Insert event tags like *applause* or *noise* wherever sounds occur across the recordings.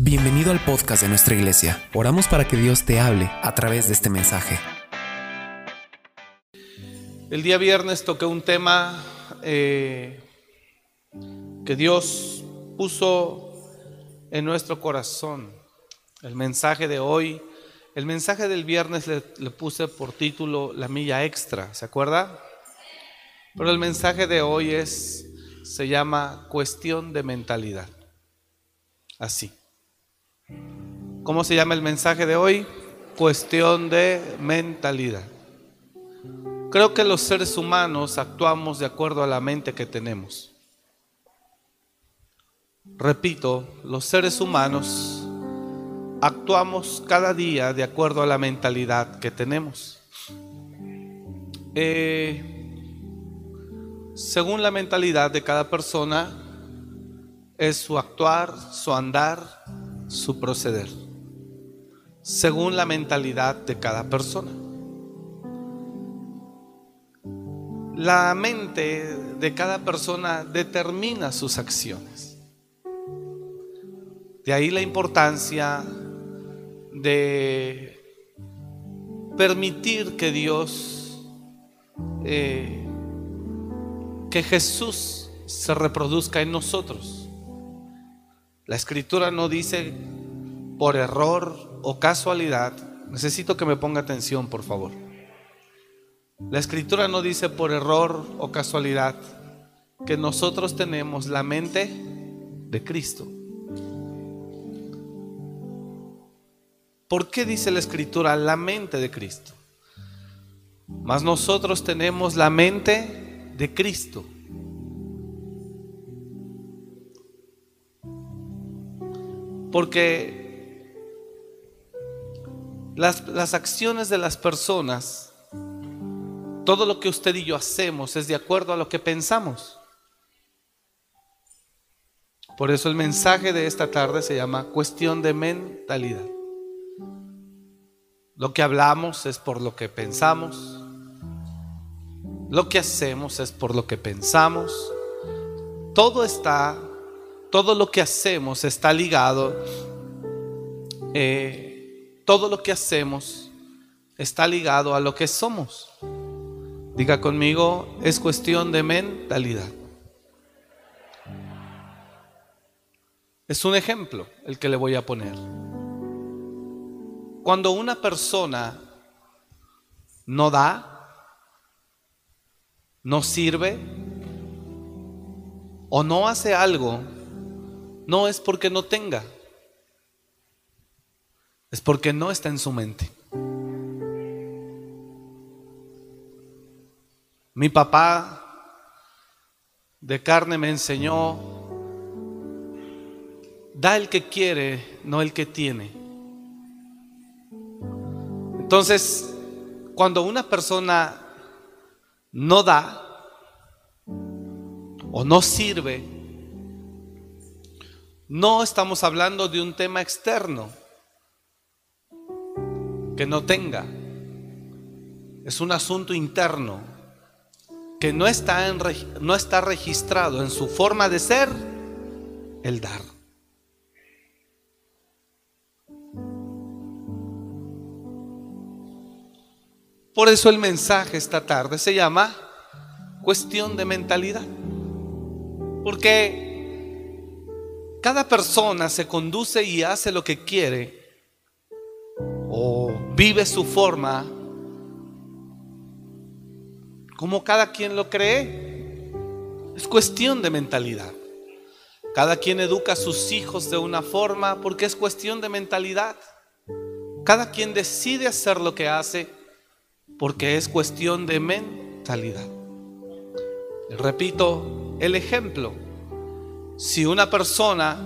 Bienvenido al podcast de nuestra iglesia. Oramos para que Dios te hable a través de este mensaje. El día viernes toqué un tema eh, que Dios puso en nuestro corazón. El mensaje de hoy, el mensaje del viernes le, le puse por título La milla extra, ¿se acuerda? Pero el mensaje de hoy es, se llama cuestión de mentalidad. Así. ¿Cómo se llama el mensaje de hoy? Cuestión de mentalidad. Creo que los seres humanos actuamos de acuerdo a la mente que tenemos. Repito, los seres humanos actuamos cada día de acuerdo a la mentalidad que tenemos. Eh, según la mentalidad de cada persona, es su actuar, su andar, su proceder según la mentalidad de cada persona. La mente de cada persona determina sus acciones. De ahí la importancia de permitir que Dios, eh, que Jesús se reproduzca en nosotros. La escritura no dice por error o casualidad, necesito que me ponga atención, por favor. La escritura no dice por error o casualidad que nosotros tenemos la mente de Cristo. ¿Por qué dice la escritura la mente de Cristo? Mas nosotros tenemos la mente de Cristo. Porque las, acciones de las personas, todo lo que usted y yo hacemos es de acuerdo a lo que pensamos. Por eso el mensaje de esta tarde se llama cuestión de mentalidad. Lo que hablamos es por lo que pensamos. Lo que hacemos es por lo que pensamos. Todo está, todo lo que hacemos está ligado eh, todo lo que hacemos está ligado a lo que somos. Diga conmigo, es cuestión de mentalidad. Es un ejemplo el que le voy a poner. Cuando una persona no da, no sirve o no hace algo, no es porque no tenga es porque no está en su mente. Mi papá de carne me enseñó, da el que quiere, no el que tiene. Entonces, cuando una persona no da o no sirve, no estamos hablando de un tema externo que no tenga. Es un asunto interno que no está, en, no está registrado en su forma de ser el dar. Por eso el mensaje esta tarde se llama cuestión de mentalidad. Porque cada persona se conduce y hace lo que quiere o vive su forma como cada quien lo cree. Es cuestión de mentalidad. Cada quien educa a sus hijos de una forma porque es cuestión de mentalidad. Cada quien decide hacer lo que hace porque es cuestión de mentalidad. Repito el ejemplo. Si una persona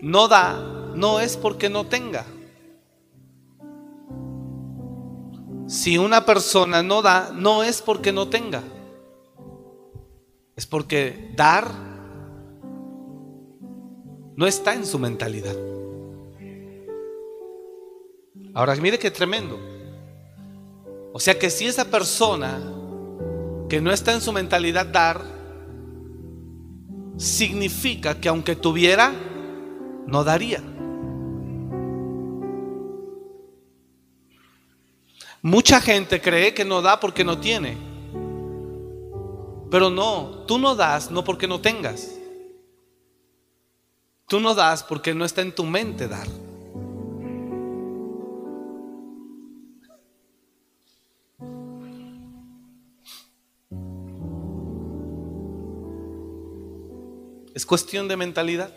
no da no es porque no tenga. Si una persona no da, no es porque no tenga. Es porque dar no está en su mentalidad. Ahora mire qué tremendo. O sea que si esa persona que no está en su mentalidad dar, significa que aunque tuviera, no daría. Mucha gente cree que no da porque no tiene. Pero no, tú no das no porque no tengas. Tú no das porque no está en tu mente dar. Es cuestión de mentalidad.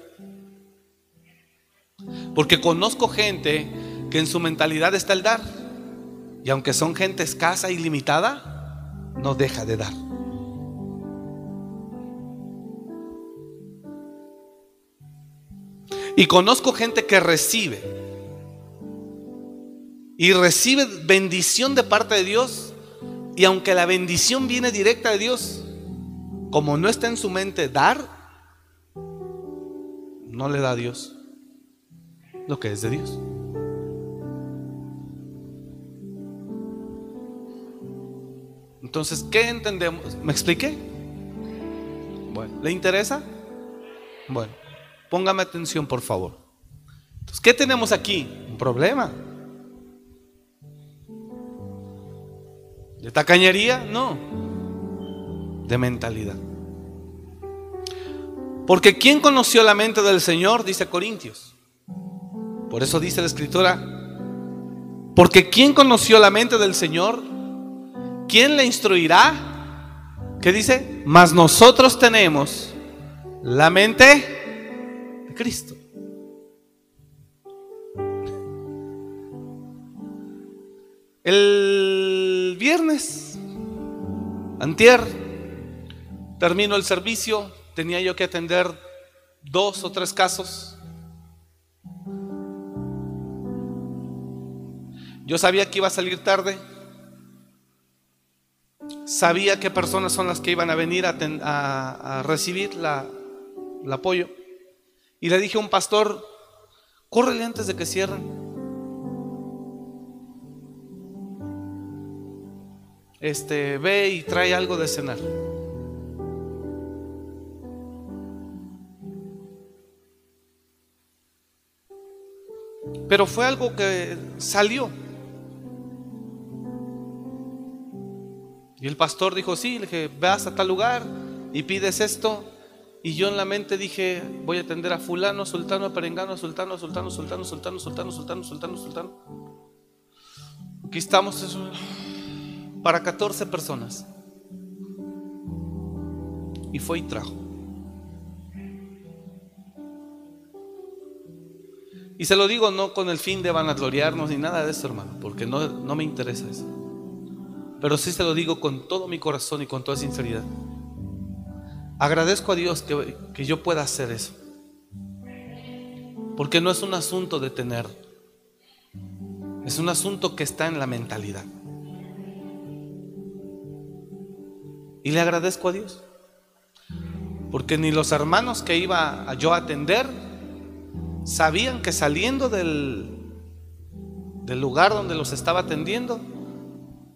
Porque conozco gente que en su mentalidad está el dar. Y aunque son gente escasa y limitada, no deja de dar. Y conozco gente que recibe. Y recibe bendición de parte de Dios. Y aunque la bendición viene directa de Dios, como no está en su mente dar, no le da a Dios lo que es de Dios. Entonces, ¿qué entendemos? ¿Me expliqué? Bueno, ¿le interesa? Bueno, póngame atención, por favor. Entonces, ¿qué tenemos aquí? Un problema. ¿De tacañería? No. De mentalidad. Porque ¿quién conoció la mente del Señor? Dice Corintios. Por eso dice la escritura. Porque ¿quién conoció la mente del Señor? ¿quién le instruirá? ¿Qué dice? Mas nosotros tenemos la mente de Cristo. El viernes, antier, termino el servicio, tenía yo que atender dos o tres casos. Yo sabía que iba a salir tarde sabía qué personas son las que iban a venir a, recibir el apoyo. Y le dije a un pastor, córrele antes de que cierren. Este, ve y trae algo de cenar. Pero fue algo que salió. Y el pastor dijo, sí, le dije, vas a tal lugar y pides esto. Y yo en la mente dije, voy a atender a fulano, sultano, a perengano, a sultano, a sultano, sultano, sultano, sultano, sultano, sultano, sultano. Aquí estamos para 14 personas. Y fue y trajo. Y se lo digo no con el fin de vanagloriarnos ni nada de eso, hermano, porque no, no me interesa eso. Pero sí se lo digo con todo mi corazón y con toda sinceridad. Agradezco a Dios que, que yo pueda hacer eso. Porque no es un asunto de tener. Es un asunto que está en la mentalidad. Y le agradezco a Dios. Porque ni los hermanos que iba yo a atender sabían que saliendo del, del lugar donde los estaba atendiendo,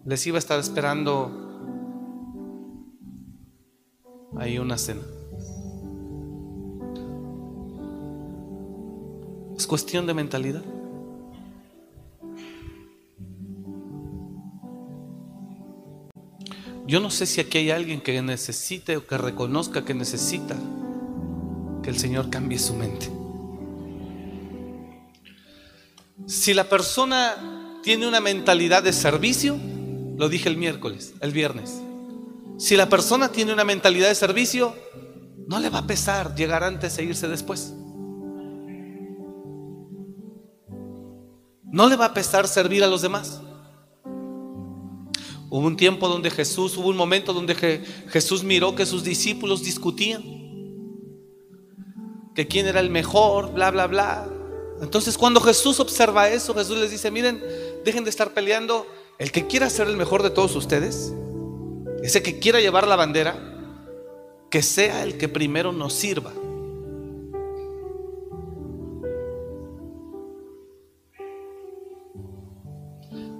les iba a estar esperando ahí una cena. Es cuestión de mentalidad. Yo no sé si aquí hay alguien que necesite o que reconozca que necesita que el Señor cambie su mente. Si la persona tiene una mentalidad de servicio, lo dije el miércoles, el viernes. Si la persona tiene una mentalidad de servicio, no le va a pesar llegar antes e irse después. No le va a pesar servir a los demás. Hubo un tiempo donde Jesús, hubo un momento donde Jesús miró que sus discípulos discutían, que quién era el mejor, bla, bla, bla. Entonces cuando Jesús observa eso, Jesús les dice, miren, dejen de estar peleando, el que quiera ser el mejor de todos ustedes, ese que quiera llevar la bandera, que sea el que primero nos sirva.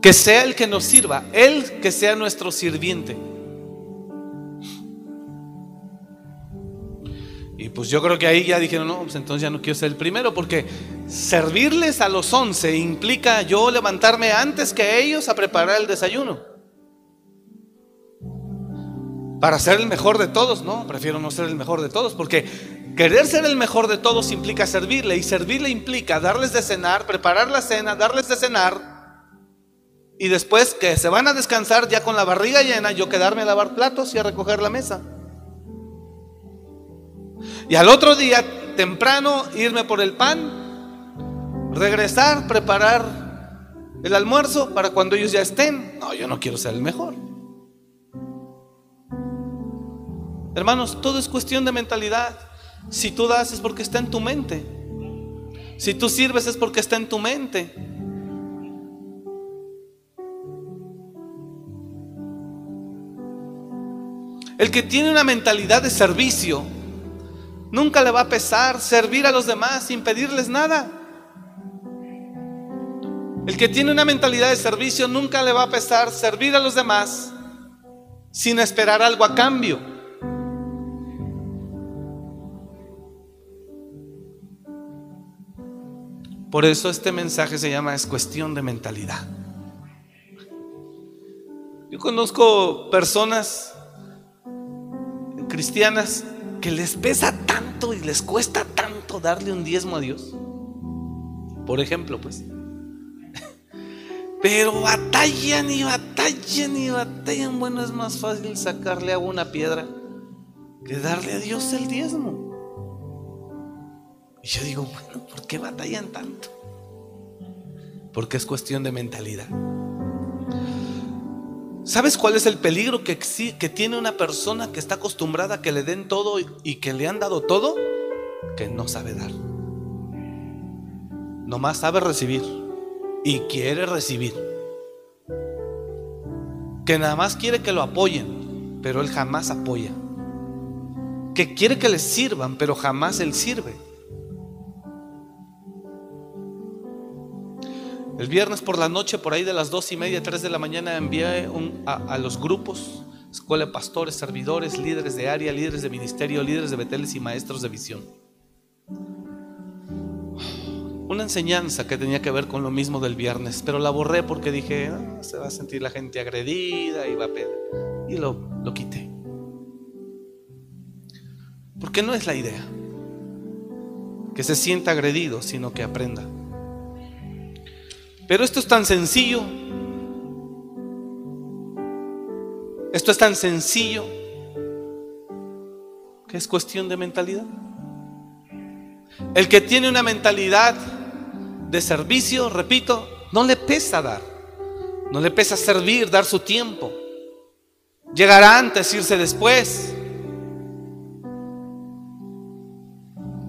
Que sea el que nos sirva, Él que sea nuestro sirviente. Pues yo creo que ahí ya dijeron, no, pues entonces ya no quiero ser el primero, porque servirles a los once implica yo levantarme antes que ellos a preparar el desayuno. Para ser el mejor de todos, no, prefiero no ser el mejor de todos, porque querer ser el mejor de todos implica servirle, y servirle implica darles de cenar, preparar la cena, darles de cenar, y después que se van a descansar ya con la barriga llena, yo quedarme a lavar platos y a recoger la mesa. Y al otro día, temprano, irme por el pan, regresar, preparar el almuerzo para cuando ellos ya estén. No, yo no quiero ser el mejor. Hermanos, todo es cuestión de mentalidad. Si tú das es porque está en tu mente. Si tú sirves es porque está en tu mente. El que tiene una mentalidad de servicio, nunca le va a pesar servir a los demás sin pedirles nada. El que tiene una mentalidad de servicio, nunca le va a pesar servir a los demás sin esperar algo a cambio. Por eso este mensaje se llama es cuestión de mentalidad. Yo conozco personas cristianas que les pesa tanto y les cuesta tanto darle un diezmo a Dios. Por ejemplo, pues. *laughs* Pero batallan y batallan y batallan. Bueno, es más fácil sacarle a una piedra que darle a Dios el diezmo. Y yo digo, bueno, ¿por qué batallan tanto? Porque es cuestión de mentalidad. ¿Sabes cuál es el peligro que, que tiene una persona que está acostumbrada a que le den todo y que le han dado todo? Que no sabe dar. Nomás sabe recibir y quiere recibir. Que nada más quiere que lo apoyen, pero él jamás apoya. Que quiere que le sirvan, pero jamás él sirve. El viernes por la noche, por ahí de las dos y media, tres de la mañana, envié a, los grupos, escuela de pastores, servidores, líderes de área, líderes de ministerio, líderes de beteles y maestros de visión. Una enseñanza que tenía que ver con lo mismo del viernes, pero la borré porque dije, ah, se va a sentir la gente agredida y va a pedir. Y lo, lo quité. Porque no es la idea que se sienta agredido, sino que aprenda. Pero esto es tan sencillo. Esto es tan sencillo que es cuestión de mentalidad. El que tiene una mentalidad de servicio, repito, no le pesa dar. No le pesa servir, dar su tiempo. Llegará antes, irse después.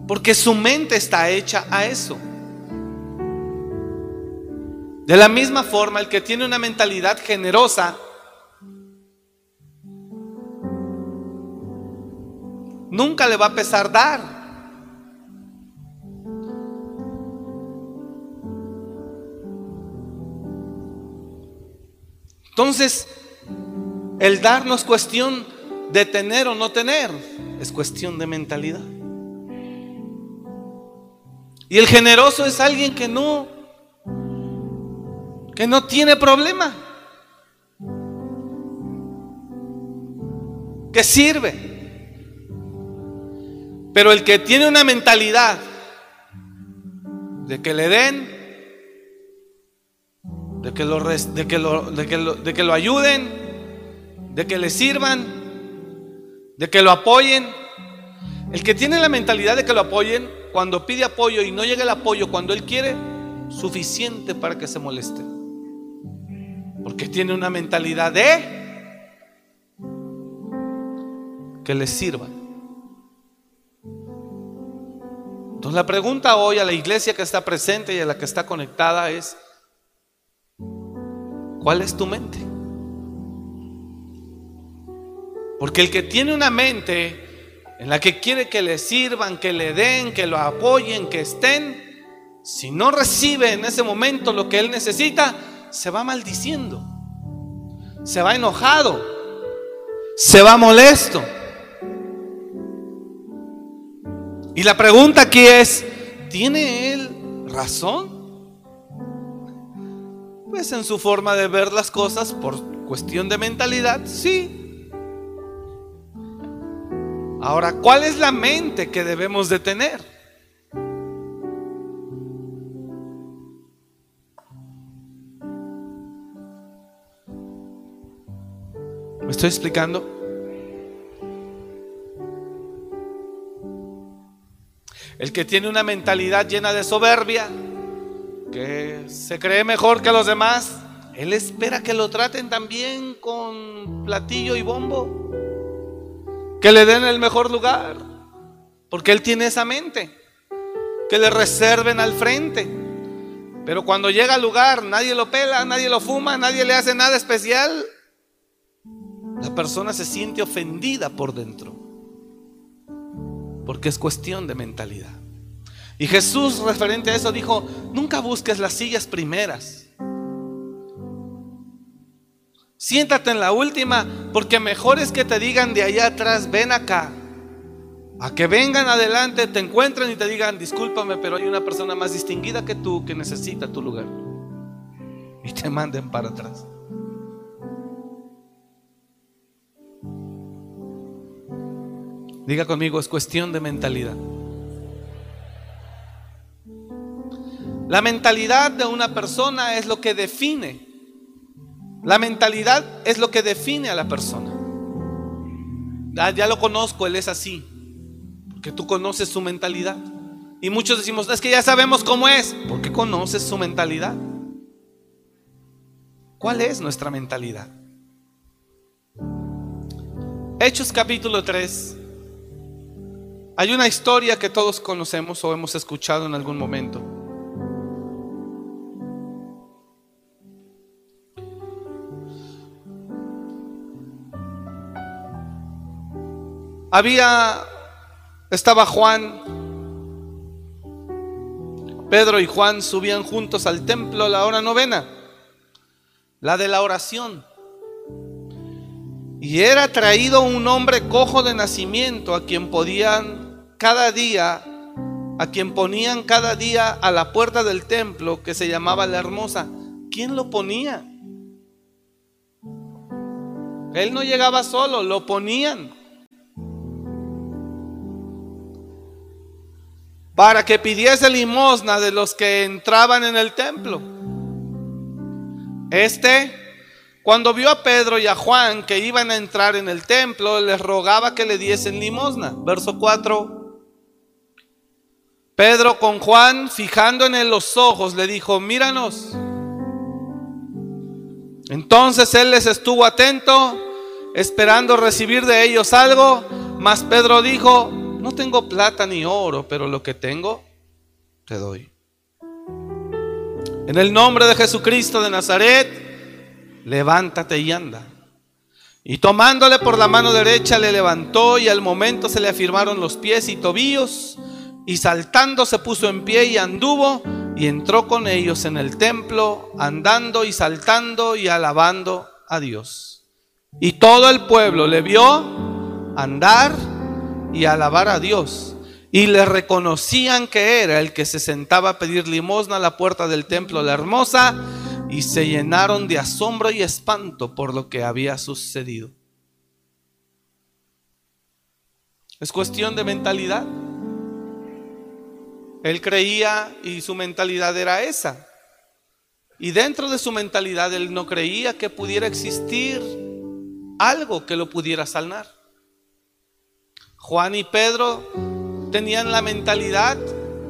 Porque su mente está hecha a eso. De la misma forma, el que tiene una mentalidad generosa, nunca le va a pesar dar. Entonces, el dar no es cuestión de tener o no tener, es cuestión de mentalidad. Y el generoso es alguien que no que no tiene problema, que sirve. Pero el que tiene una mentalidad de que le den, de que lo, de que lo, de que lo, de que lo ayuden, de que le sirvan, de que lo apoyen. El que tiene la mentalidad de que lo apoyen, cuando pide apoyo y no llega el apoyo cuando él quiere, suficiente para que se moleste. Porque tiene una mentalidad de que le sirva. Entonces la pregunta hoy a la iglesia que está presente y a la que está conectada es, ¿cuál es tu mente? Porque el que tiene una mente en la que quiere que le sirvan, que le den, que lo apoyen, que estén, si no recibe en ese momento lo que él necesita, se va maldiciendo, se va enojado, se va molesto. Y la pregunta aquí es, ¿tiene él razón? Pues en su forma de ver las cosas, por cuestión de mentalidad, sí. Ahora, ¿cuál es la mente que debemos de tener? ¿Me estoy explicando? El que tiene una mentalidad llena de soberbia, que se cree mejor que los demás, él espera que lo traten también con platillo y bombo, que le den el mejor lugar, porque él tiene esa mente, que le reserven al frente. Pero cuando llega al lugar, nadie lo pela, nadie lo fuma, nadie le hace nada especial, la persona se siente ofendida por dentro. Porque es cuestión de mentalidad. Y Jesús referente a eso dijo, nunca busques las sillas primeras. Siéntate en la última, porque mejor es que te digan de allá atrás, ven acá. A que vengan adelante, te encuentren y te digan, discúlpame, pero hay una persona más distinguida que tú que necesita tu lugar. Y te manden para atrás. Diga conmigo, es cuestión de mentalidad. La mentalidad de una persona es lo que define. La mentalidad es lo que define a la persona. Ya, ya lo conozco, él es así. Porque tú conoces su mentalidad. Y muchos decimos, es que ya sabemos cómo es. Porque conoces su mentalidad. ¿Cuál es nuestra mentalidad? Hechos capítulo 3. Hay una historia que todos conocemos o hemos escuchado en algún momento. Había, estaba Juan, Pedro y Juan subían juntos al templo a la hora novena, la de la oración. Y era traído un hombre cojo de nacimiento a quien podían cada día, a quien ponían cada día a la puerta del templo que se llamaba la hermosa. ¿Quién lo ponía? Él no llegaba solo, lo ponían. Para que pidiese limosna de los que entraban en el templo. Este, cuando vio a Pedro y a Juan que iban a entrar en el templo, les rogaba que le diesen limosna. Verso 4. Pedro con Juan, fijando en él los ojos, le dijo, míranos. Entonces él les estuvo atento, esperando recibir de ellos algo, mas Pedro dijo, no tengo plata ni oro, pero lo que tengo, te doy. En el nombre de Jesucristo de Nazaret, levántate y anda. Y tomándole por la mano derecha le levantó y al momento se le afirmaron los pies y tobillos y saltando se puso en pie y anduvo y entró con ellos en el templo, andando y saltando y alabando a Dios. Y todo el pueblo le vio andar y alabar a Dios. Y le reconocían que era el que se sentaba a pedir limosna a la puerta del templo la hermosa, y se llenaron de asombro y espanto por lo que había sucedido. Es cuestión de mentalidad. Él creía y su mentalidad era esa. Y dentro de su mentalidad él no creía que pudiera existir algo que lo pudiera sanar. Juan y Pedro tenían la mentalidad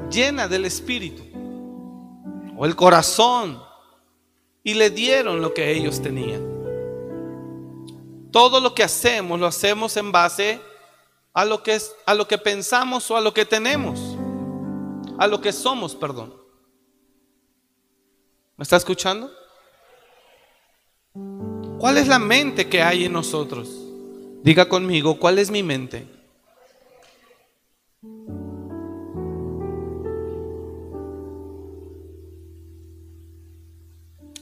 llena del Espíritu o el corazón y le dieron lo que ellos tenían. Todo lo que hacemos lo hacemos en base a lo que, es, a lo que pensamos o a lo que tenemos a lo que somos, perdón. ¿Me está escuchando? ¿Cuál es la mente que hay en nosotros? Diga conmigo, ¿cuál es mi mente?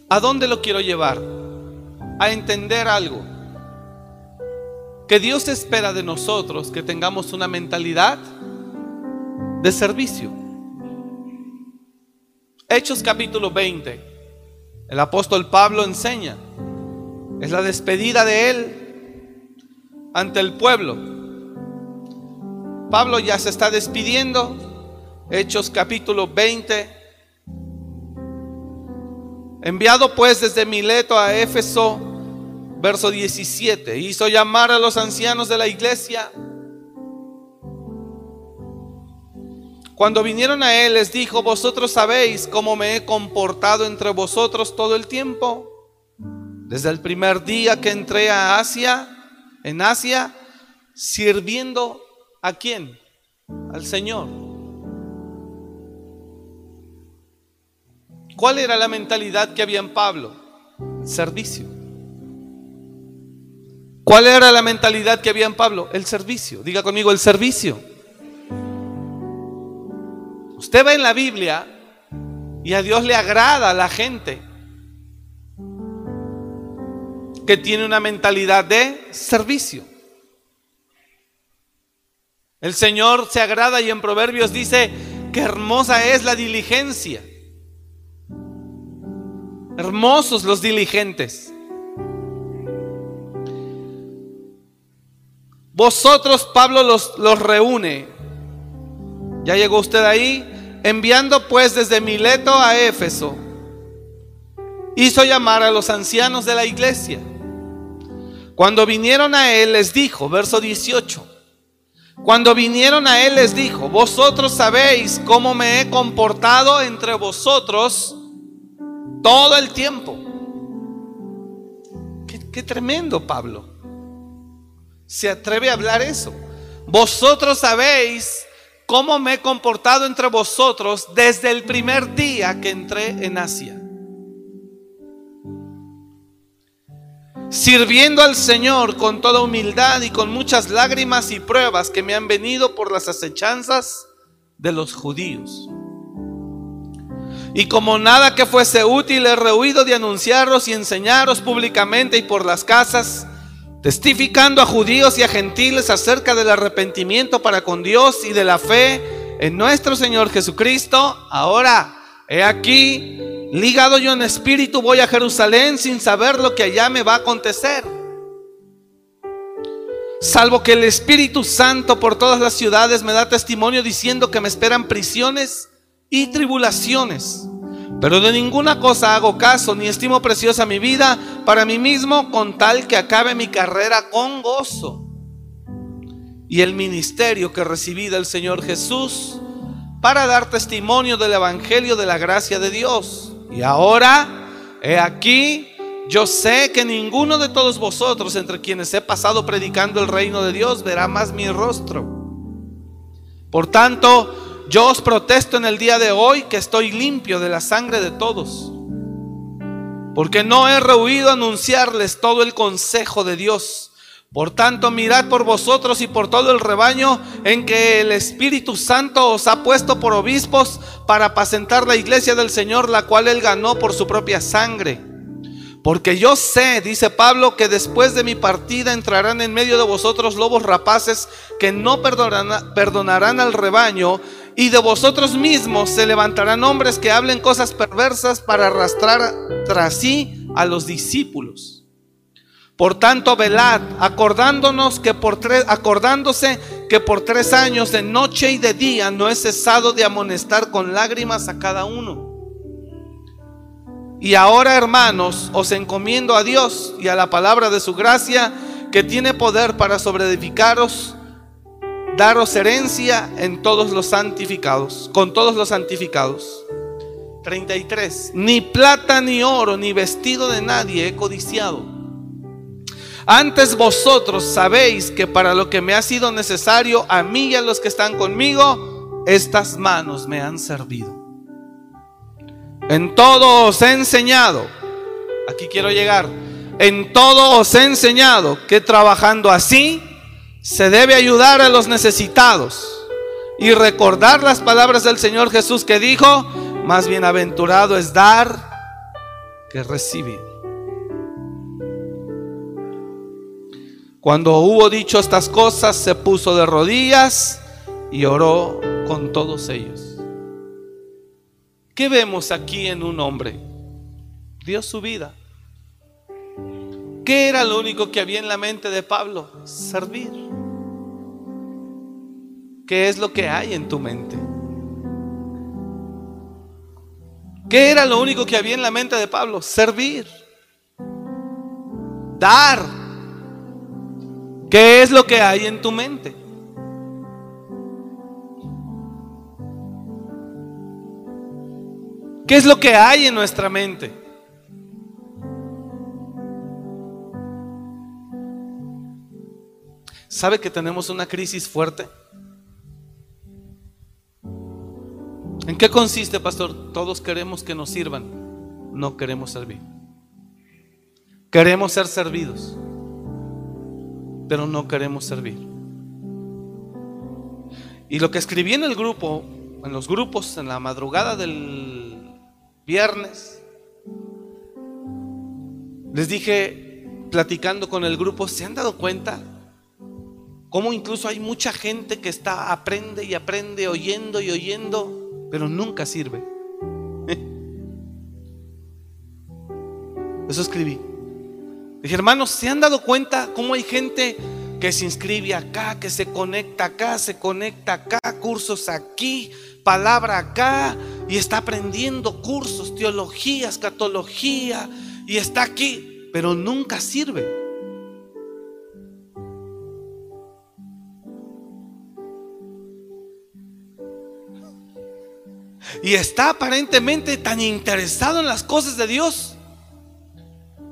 ¿A dónde lo quiero llevar? A entender algo. Que Dios espera de nosotros que tengamos una mentalidad de servicio. Hechos capítulo 20. El apóstol Pablo enseña. Es la despedida de él ante el pueblo. Pablo ya se está despidiendo. Hechos capítulo 20. Enviado pues desde Mileto a Éfeso, verso 17, hizo llamar a los ancianos de la iglesia Cuando vinieron a él les dijo, vosotros sabéis cómo me he comportado entre vosotros todo el tiempo. Desde el primer día que entré a Asia, en Asia, sirviendo a quién? Al Señor. ¿Cuál era la mentalidad que había en Pablo? Servicio. ¿Cuál era la mentalidad que había en Pablo? El servicio. Diga conmigo, el servicio. Usted ve en la Biblia y a Dios le agrada a la gente que tiene una mentalidad de servicio. El Señor se agrada y en Proverbios dice que hermosa es la diligencia. Hermosos los diligentes. Vosotros, Pablo los, los reúne ¿Ya llegó usted ahí? Enviando pues desde Mileto a Éfeso, hizo llamar a los ancianos de la iglesia. Cuando vinieron a él les dijo, verso 18, cuando vinieron a él les dijo, vosotros sabéis cómo me he comportado entre vosotros todo el tiempo. Qué, qué tremendo, Pablo. Se atreve a hablar eso. Vosotros sabéis cómo me he comportado entre vosotros desde el primer día que entré en Asia. Sirviendo al Señor con toda humildad y con muchas lágrimas y pruebas que me han venido por las acechanzas de los judíos. Y como nada que fuese útil he rehuido de anunciaros y enseñaros públicamente y por las casas, testificando a judíos y a gentiles acerca del arrepentimiento para con Dios y de la fe en nuestro Señor Jesucristo. Ahora, he aquí, ligado yo en espíritu, voy a Jerusalén sin saber lo que allá me va a acontecer. Salvo que el Espíritu Santo por todas las ciudades me da testimonio diciendo que me esperan prisiones y tribulaciones. Pero de ninguna cosa hago caso, ni estimo preciosa mi vida para mí mismo con tal que acabe mi carrera con gozo. Y el ministerio que recibí del Señor Jesús para dar testimonio del Evangelio de la gracia de Dios. Y ahora, he aquí, yo sé que ninguno de todos vosotros entre quienes he pasado predicando el reino de Dios verá más mi rostro. Por tanto, yo os protesto en el día de hoy que estoy limpio de la sangre de todos, porque no he rehuido anunciarles todo el consejo de Dios. Por tanto, mirad por vosotros y por todo el rebaño en que el Espíritu Santo os ha puesto por obispos para apacentar la iglesia del Señor, la cual él ganó por su propia sangre. Porque yo sé, dice Pablo, que después de mi partida entrarán en medio de vosotros lobos rapaces que no perdonarán, perdonarán al rebaño y de vosotros mismos se levantarán hombres que hablen cosas perversas para arrastrar tras sí a los discípulos. Por tanto, velad, acordándonos que por tres, acordándose que por tres años de noche y de día no he cesado de amonestar con lágrimas a cada uno. Y ahora, hermanos, os encomiendo a Dios y a la palabra de su gracia, que tiene poder para sobreedificaros daros herencia en todos los santificados, con todos los santificados. 33. Ni plata ni oro ni vestido de nadie he codiciado. Antes vosotros sabéis que para lo que me ha sido necesario a mí y a los que están conmigo, estas manos me han servido. En todo os he enseñado, aquí quiero llegar, en todo os he enseñado que trabajando así se debe ayudar a los necesitados y recordar las palabras del Señor Jesús que dijo, más bienaventurado es dar que recibir. Cuando hubo dicho estas cosas, se puso de rodillas y oró con todos ellos. ¿Qué vemos aquí en un hombre? Dio su vida. ¿Qué era lo único que había en la mente de Pablo? Servir. ¿Qué es lo que hay en tu mente? ¿Qué era lo único que había en la mente de Pablo? Servir. Dar. ¿Qué es lo que hay en tu mente? ¿Qué es lo que hay en nuestra mente? ¿Sabe que tenemos una crisis fuerte? ¿En qué consiste, pastor? Todos queremos que nos sirvan, no queremos servir. Queremos ser servidos, pero no queremos servir. Y lo que escribí en el grupo, en los grupos, en la madrugada del viernes, les dije, platicando con el grupo, ¿se han dado cuenta? Cómo incluso hay mucha gente que está, aprende y aprende, oyendo y oyendo, pero nunca sirve. Eso escribí. Dije, hermanos, ¿se han dado cuenta cómo hay gente que se inscribe acá, que se conecta acá, se conecta acá, cursos aquí, palabra acá, y está aprendiendo cursos, teología, escatología, y está aquí, pero nunca sirve? Y está aparentemente tan interesado en las cosas de Dios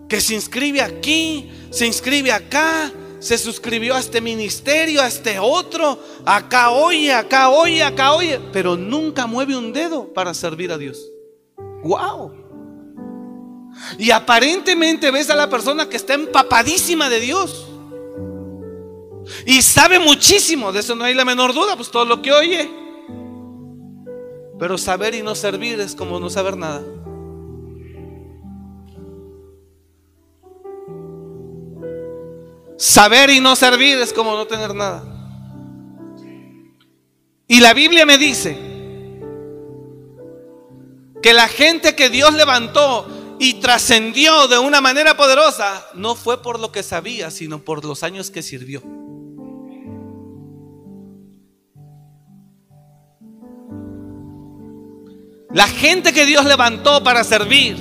que se inscribe aquí, se inscribe acá, se suscribió a este ministerio, a este otro, acá oye, acá oye, acá oye, pero nunca mueve un dedo para servir a Dios. ¡Wow! Y aparentemente ves a la persona que está empapadísima de Dios. Y sabe muchísimo, de eso no hay la menor duda, pues todo lo que oye. Pero saber y no servir es como no saber nada. Saber y no servir es como no tener nada. Y la Biblia me dice que la gente que Dios levantó y trascendió de una manera poderosa no fue por lo que sabía, sino por los años que sirvió. La gente que Dios levantó para servir.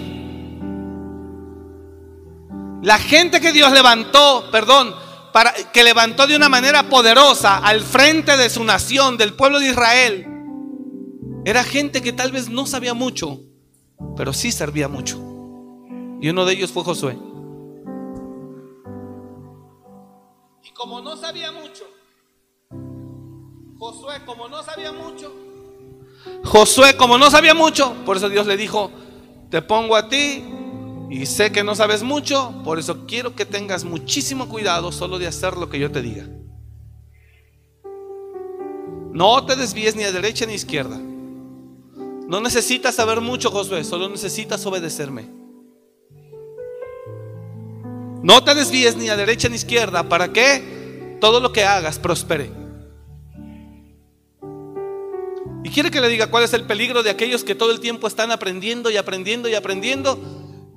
La gente que Dios levantó, perdón, para, que levantó de una manera poderosa al frente de su nación, del pueblo de Israel, era gente que tal vez no sabía mucho, pero sí servía mucho. Y uno de ellos fue Josué. Y como no sabía mucho, Josué como no sabía mucho, Josué, como no sabía mucho, por eso Dios le dijo, te pongo a ti y sé que no sabes mucho, por eso quiero que tengas muchísimo cuidado solo de hacer lo que yo te diga. No te desvíes ni a derecha ni a izquierda. No necesitas saber mucho, Josué, solo necesitas obedecerme. No te desvíes ni a derecha ni a izquierda para que todo lo que hagas prospere. Y quiere que le diga cuál es el peligro de aquellos que todo el tiempo están aprendiendo y aprendiendo y aprendiendo,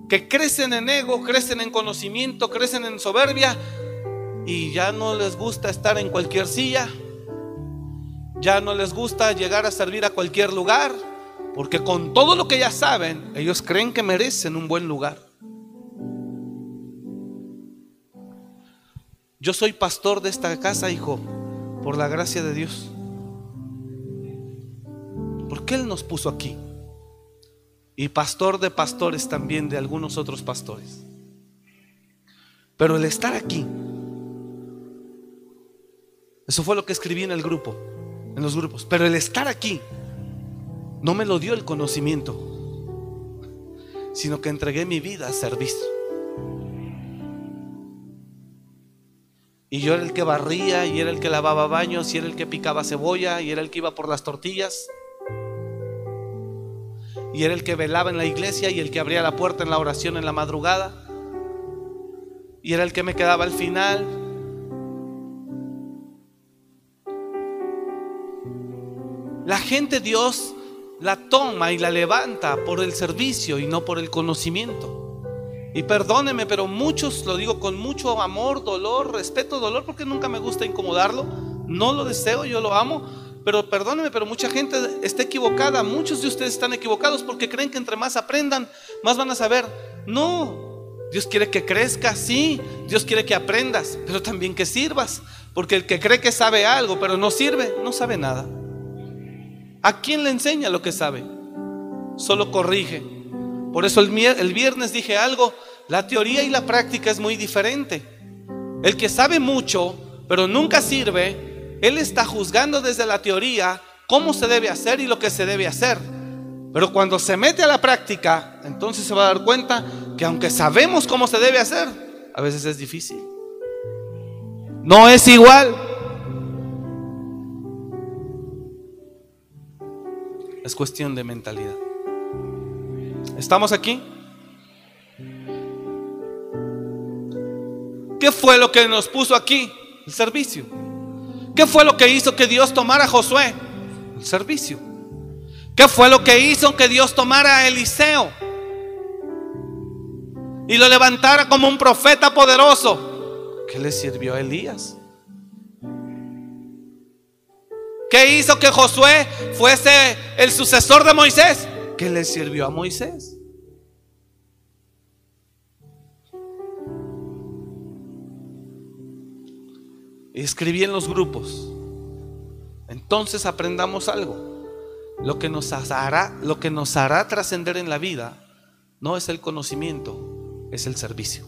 que crecen en ego, crecen en conocimiento, crecen en soberbia y ya no les gusta estar en cualquier silla, ya no les gusta llegar a servir a cualquier lugar, porque con todo lo que ya saben, ellos creen que merecen un buen lugar. Yo soy pastor de esta casa, hijo, por la gracia de Dios. Porque Él nos puso aquí. Y pastor de pastores también de algunos otros pastores. Pero el estar aquí, eso fue lo que escribí en el grupo, en los grupos. Pero el estar aquí no me lo dio el conocimiento, sino que entregué mi vida a servicio. Y yo era el que barría, y era el que lavaba baños, y era el que picaba cebolla, y era el que iba por las tortillas y era el que velaba en la iglesia y el que abría la puerta en la oración en la madrugada. Y era el que me quedaba al final. gente Dios la toma y la levanta por el servicio y no por el conocimiento. Y perdóneme, pero muchos, lo digo con mucho amor, dolor, respeto, dolor, porque nunca me gusta incomodarlo. No lo deseo, yo lo amo. Pero perdóneme, pero mucha gente está equivocada. Muchos de ustedes están equivocados porque creen que entre más aprendan, más van a saber. No, Dios quiere que crezcas, sí. Dios quiere que aprendas, pero también que sirvas. Porque el que cree que sabe algo, pero no sirve, no sabe nada. ¿A quién le enseña lo que sabe? Solo corrige. Por eso el, el viernes dije algo, la teoría y la práctica es muy diferente. El que sabe mucho, pero nunca sirve, él está juzgando desde la teoría cómo se debe hacer y lo que se debe hacer. Pero cuando se mete a la práctica, entonces se va a dar cuenta que aunque sabemos cómo se debe hacer, a veces es difícil. No es igual. Es cuestión de mentalidad. ¿Estamos aquí? ¿Qué fue lo que nos puso aquí? El servicio. ¿Qué fue lo que hizo que Dios tomara a Josué? El servicio. ¿Qué fue lo que hizo que Dios tomara a Eliseo? Y lo levantara como un profeta poderoso. ¿Qué le sirvió a Elías? ¿Qué hizo que Josué fuese el sucesor de Moisés? ¿Qué le sirvió a Moisés? Escribí en los grupos. Entonces aprendamos algo. Lo que nos hará, lo que nos hará trascender en la vida no es el conocimiento, es el servicio.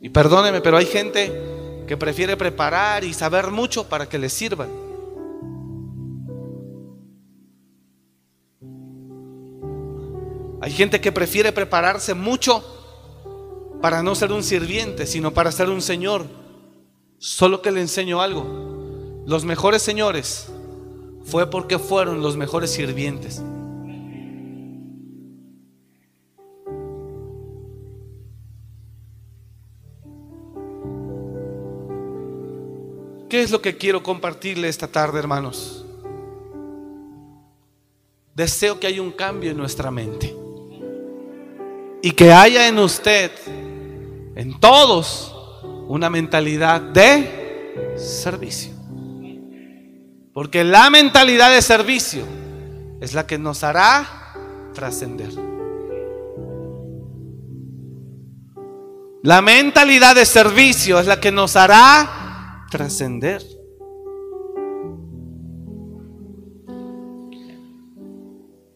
Y perdóneme, pero hay gente que prefiere preparar y saber mucho para que le sirvan. Hay gente que prefiere prepararse mucho para no ser un sirviente, sino para ser un señor. Solo que le enseño algo. Los mejores señores fue porque fueron los mejores sirvientes. ¿Qué es lo que quiero compartirle esta tarde, hermanos? Deseo que haya un cambio en nuestra mente. Y que haya en usted, en todos, una mentalidad de servicio. Porque la mentalidad de servicio es la que nos hará trascender. La mentalidad de servicio es la que nos hará trascender.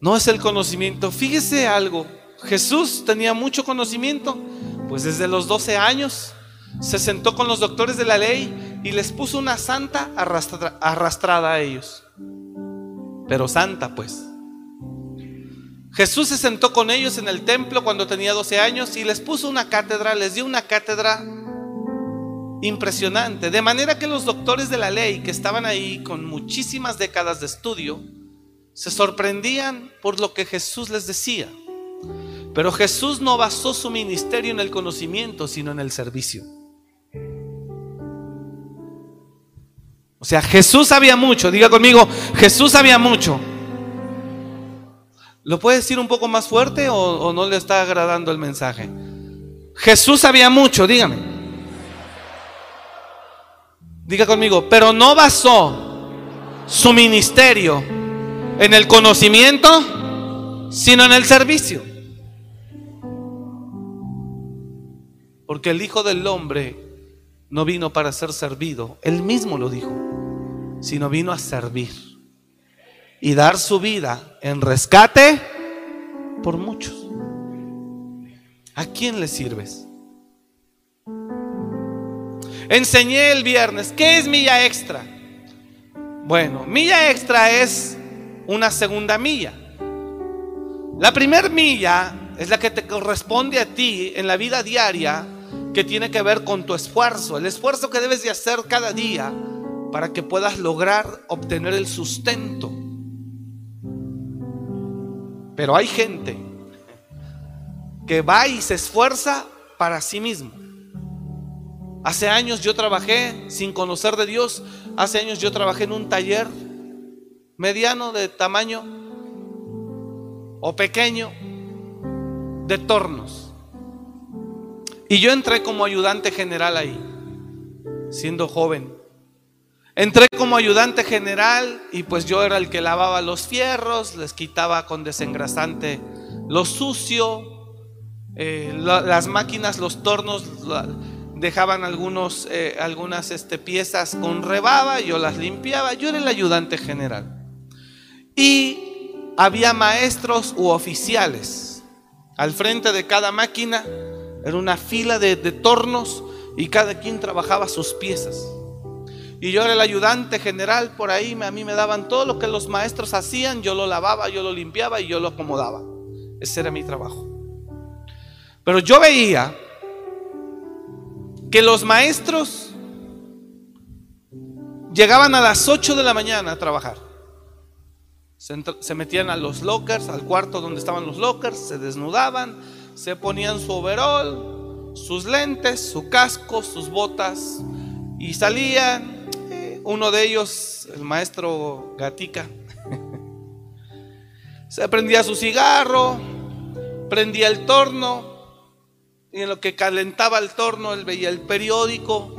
No es el conocimiento. Fíjese algo. Jesús tenía mucho conocimiento, pues desde los 12 años se sentó con los doctores de la ley y les puso una santa arrastrada a ellos. Pero santa pues. Jesús se sentó con ellos en el templo cuando tenía 12 años y les puso una cátedra, les dio una cátedra impresionante. De manera que los doctores de la ley que estaban ahí con muchísimas décadas de estudio, se sorprendían por lo que Jesús les decía. Pero Jesús no basó su ministerio en el conocimiento, sino en el servicio. O sea, Jesús sabía mucho. Diga conmigo, Jesús sabía mucho. ¿Lo puede decir un poco más fuerte o, no le está agradando el mensaje? Jesús sabía mucho, dígame. Diga conmigo, pero no basó su ministerio en el conocimiento, sino en el servicio. Porque el Hijo del Hombre no vino para ser servido, él mismo lo dijo sino vino a servir y dar su vida en rescate por muchos. ¿A quién le sirves? Enseñé el viernes, ¿qué es milla extra? Bueno, milla extra es una segunda milla. La primera milla es la que te corresponde a ti en la vida diaria, que tiene que ver con tu esfuerzo, el esfuerzo que debes de hacer cada día para que puedas lograr obtener el sustento. Pero hay gente que va y se esfuerza para sí mismo. Hace años yo trabajé sin conocer de Dios. Hace años yo trabajé en un taller mediano de tamaño o pequeño de tornos. Y yo entré como ayudante general ahí, siendo joven. Entré como ayudante general y pues yo era el que lavaba los fierros, les quitaba con desengrasante lo sucio, eh, las máquinas, los tornos dejaban algunos, eh, algunas este, piezas con rebaba, yo las limpiaba, yo era el ayudante general. Y había maestros u oficiales al frente de cada máquina, era una fila de, tornos y cada quien trabajaba sus piezas. Y yo era el ayudante general por ahí, a mí me daban todo lo que los maestros hacían, yo lo lavaba, yo lo limpiaba y yo lo acomodaba. Ese era mi trabajo. Pero yo veía que los maestros llegaban a las 8 de la mañana a trabajar. Se, metían a los lockers, al cuarto donde estaban los lockers, se desnudaban, se ponían su overall, sus lentes, su casco, sus botas y salían. Eh, uno de ellos, el maestro Gatica, *laughs* se prendía su cigarro, prendía el torno y en lo que calentaba el torno él veía el periódico.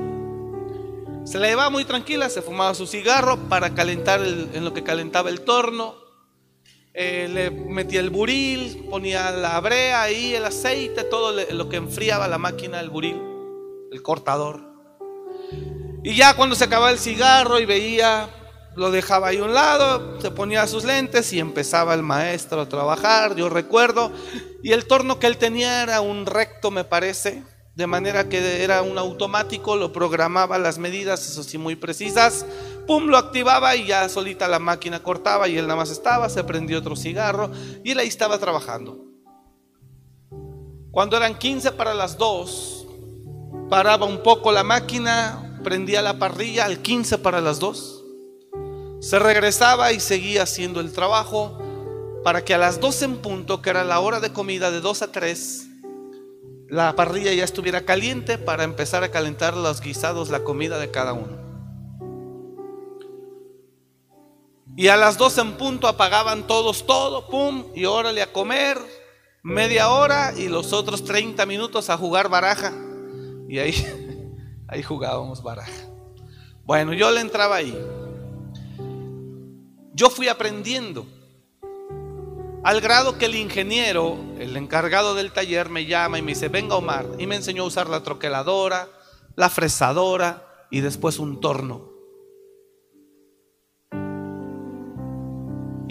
Se la llevaba muy tranquila, se fumaba su cigarro para calentar en lo que calentaba el torno. Eh, le metía el buril, ponía la brea ahí, el aceite, todo lo que enfriaba la máquina, el buril, el cortador. Y ya cuando se acababa el cigarro y veía lo dejaba ahí a un lado, se ponía sus lentes y empezaba el maestro a trabajar, yo recuerdo, y el torno que él tenía era un recto, me parece, de manera que era un automático, lo programaba las medidas, eso sí, muy precisas, pum, lo activaba y ya solita la máquina cortaba y él nada más estaba, se prendió otro cigarro y él ahí estaba trabajando. Cuando eran 15 para las 2, paraba un poco la máquina, prendía la parrilla al 15 para las 2 se regresaba y seguía haciendo el trabajo para que a las 12 en punto, que era la hora de comida de 2 a 3, la parrilla ya estuviera caliente para empezar a calentar los guisados, la comida de cada uno. Y a las 12 en punto apagaban todos todo, pum, y órale a comer, media hora y los otros 30 minutos a jugar baraja. Y ahí, *laughs* ahí jugábamos baraja. Bueno, yo le entraba ahí yo fui aprendiendo. Al grado que el ingeniero, el encargado del taller, me llama y me dice, venga Omar, y me enseñó a usar la troqueladora, la fresadora y después un torno.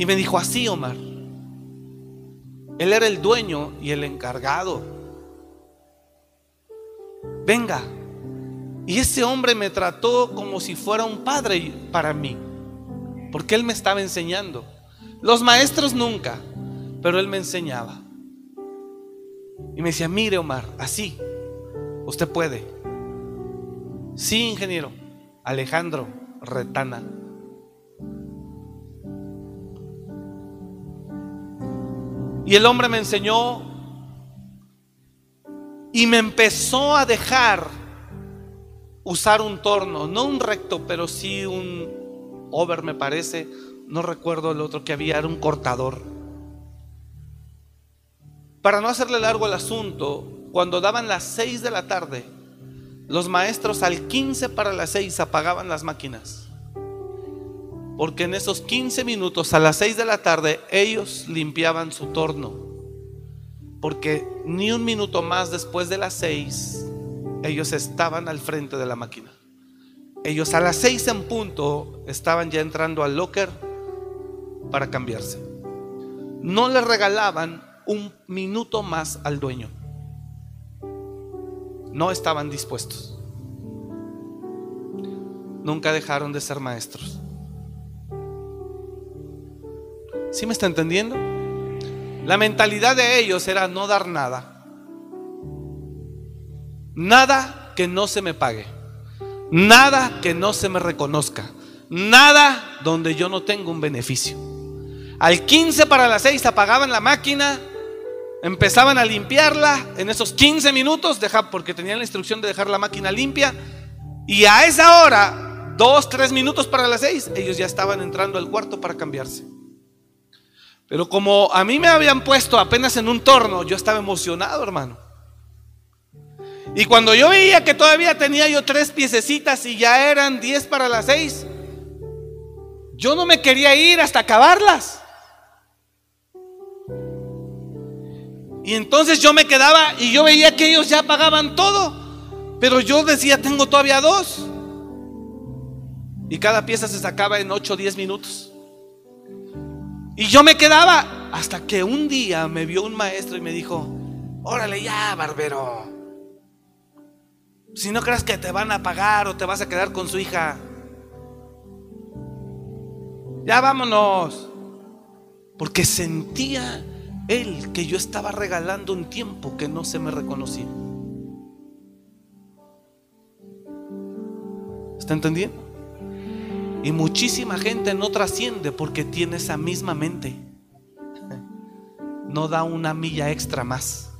Y me dijo así, Omar. Él era el dueño y el encargado. Venga. Y ese hombre me trató como si fuera un padre para mí porque Él me estaba enseñando. Los maestros nunca, pero Él me enseñaba. Y me decía, mire Omar, así, usted puede. Sí, ingeniero, Alejandro Retana. Y el hombre me enseñó y me empezó a dejar usar un torno, no un recto, pero sí un, over me parece, no recuerdo el otro que había, era un cortador. Para no hacerle largo el asunto, cuando daban las 6 de la tarde, los maestros al 15 para las 6 apagaban las máquinas. Porque en esos 15 minutos, a las 6 de la tarde, ellos limpiaban su torno. Porque ni un minuto más después de las 6, ellos estaban al frente de la máquina. Ellos a las seis en punto estaban ya entrando al locker para cambiarse. No le regalaban un minuto más al dueño. No estaban dispuestos. Nunca dejaron de ser maestros. ¿Sí me está entendiendo? La mentalidad de ellos era no dar nada. Nada que no se me pague. Nada que no se me reconozca. Nada donde yo no tengo un beneficio. Al 15 para las 6 apagaban la máquina Empezaban a limpiarla en esos 15 minutos, porque tenían la instrucción de dejar la máquina limpia. Y a esa hora, dos, tres minutos para las seis, ellos ya estaban entrando al cuarto para cambiarse. Pero como a mí me habían puesto apenas en un torno, yo estaba emocionado, hermano. Y cuando yo veía que todavía tenía yo tres piececitas y ya eran diez para las seis, yo no me quería ir hasta acabarlas. Y entonces yo me quedaba y yo veía que ellos ya pagaban todo. Pero yo decía, tengo todavía dos. Y cada pieza se sacaba en 8 o 10 minutos. Y yo me quedaba hasta que un día me vio un maestro y me dijo, órale ya, barbero. Si no crees que te van a pagar o te vas a quedar con su hija. Ya vámonos. Porque sentía él que yo estaba regalando un tiempo que no se me reconocía. ¿Está entendiendo? Y muchísima gente no trasciende porque tiene esa misma mente. No da una milla extra más.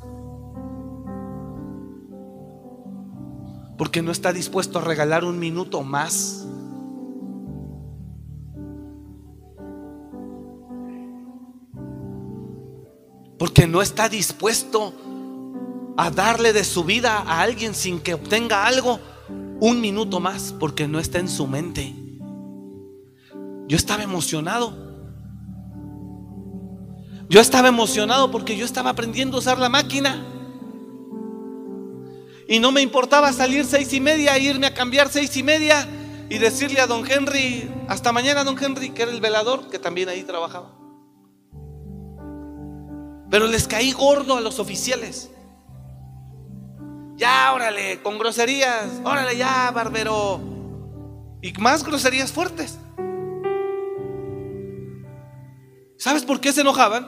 Porque no está dispuesto a regalar un minuto más. Porque no está dispuesto a darle de su vida a alguien sin que obtenga algo un minuto más, porque no está en su mente. Yo estaba emocionado. Yo estaba emocionado porque yo estaba aprendiendo a usar la máquina. Y no me importaba salir seis y media, irme a cambiar seis y media y decirle a don Henry, hasta mañana don Henry, que era el velador, que también ahí trabajaba. Pero les caí gordo a los oficiales. Ya, órale, con groserías. Órale, ya, barbero. Y más groserías fuertes. ¿Sabes por qué se enojaban?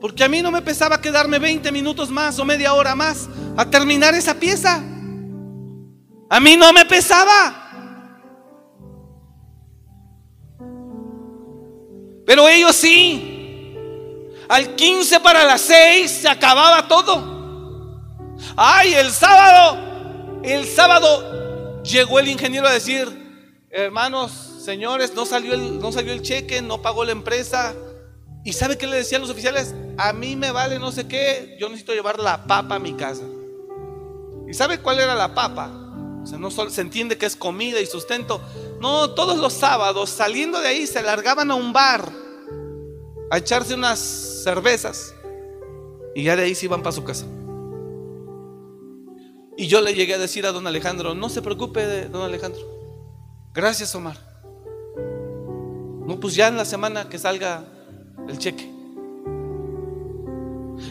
Porque a mí no me pesaba quedarme 20 minutos más o media hora más a terminar esa pieza. A mí no me pesaba. Pero ellos sí. Al 15 para las 6 se acababa todo. Ay, el sábado, el sábado llegó el ingeniero a decir, hermanos, señores, no salió el, no salió el cheque, no pagó la empresa. ¿Y sabe qué le decían los oficiales? A mí me vale no sé qué, yo necesito llevar la papa a mi casa. ¿Y sabe cuál era la papa? O sea, no solo, se entiende que es comida y sustento. No, todos los sábados saliendo de ahí se largaban a un bar a echarse unas cervezas y ya de ahí se iban para su casa. Y yo le llegué a decir a don Alejandro, no se preocupe, don Alejandro. Gracias, Omar. No, pues ya en la semana que salga el cheque.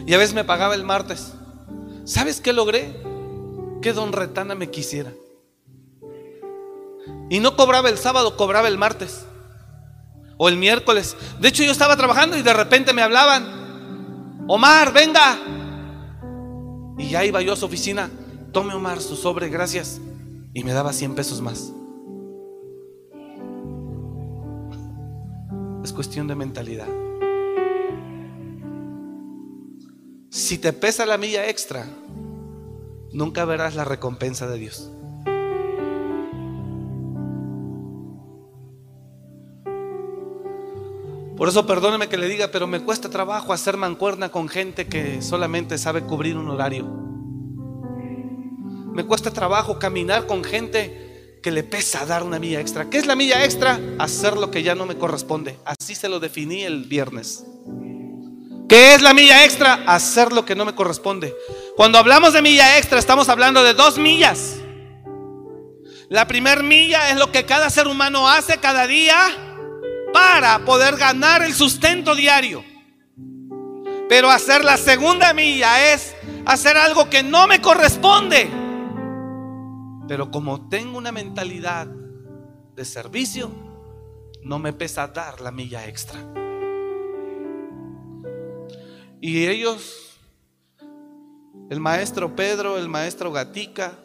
Y a veces me pagaba el martes. ¿Sabes qué logré? Que don Retana me quisiera. Y no cobraba el sábado, cobraba el martes o el miércoles. De hecho, yo estaba trabajando y de repente me hablaban, Omar, venga. Y ya iba yo a su oficina, tome Omar su sobre, gracias. Y me daba 100 pesos más. Es cuestión de mentalidad. Si te pesa la milla extra, nunca verás la recompensa de Dios. Por eso perdóneme que le diga, pero me cuesta trabajo hacer mancuerna con gente que solamente sabe cubrir un horario. Me cuesta trabajo caminar con gente que le pesa dar una milla extra. ¿Qué es la milla extra? Hacer lo que ya no me corresponde. Así se lo definí el viernes. ¿Qué es la milla extra? Hacer lo que no me corresponde. Cuando hablamos de milla extra, estamos hablando de dos millas. La primer milla es lo que cada ser humano hace cada día para poder ganar el sustento diario. Pero hacer la segunda milla es hacer algo que no me corresponde. Pero como tengo una mentalidad de servicio, no me pesa dar la milla extra. Y ellos, el maestro Pedro, el maestro Gatica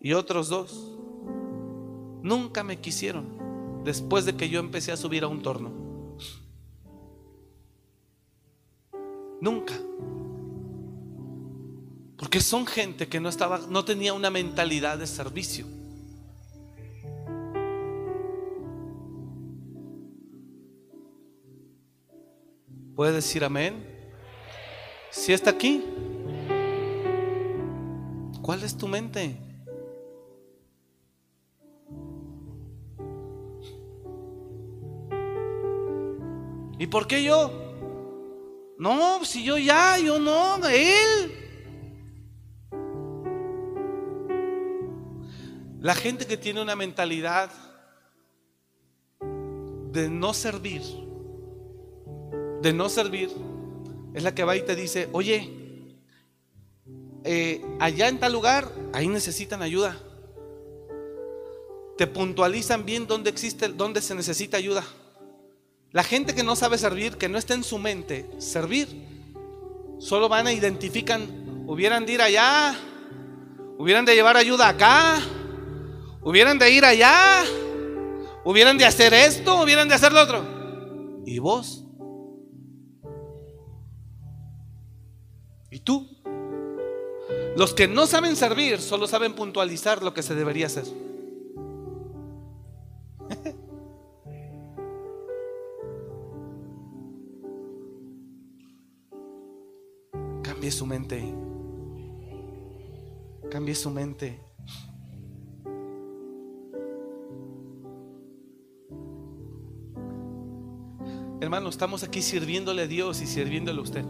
y otros dos, nunca me quisieron después de que yo empecé a subir a un torno. Nunca. Porque son gente que no estaba no tenía una mentalidad de servicio. ¿Puede decir amén? Si está aquí, ¿cuál es tu mente? ¿Y por qué yo? No, si yo ya, yo no, él. La gente que tiene una mentalidad de no servir, de no servir, es la que va y te dice, oye, eh, allá en tal lugar, ahí necesitan ayuda. Te puntualizan bien dónde existe, dónde se necesita ayuda. La gente que no sabe servir, que no está en su mente servir, solo van a identifican, hubieran de ir allá, hubieran de llevar ayuda acá, hubieran de ir allá, hubieran de hacer esto, hubieran de hacer lo otro. ¿Y vos? ¿Y tú? Los que no saben servir solo saben puntualizar lo que se debería hacer. *laughs* Cambie su mente. Cambie su mente. Hermano, estamos aquí sirviéndole a Dios y sirviéndole a usted.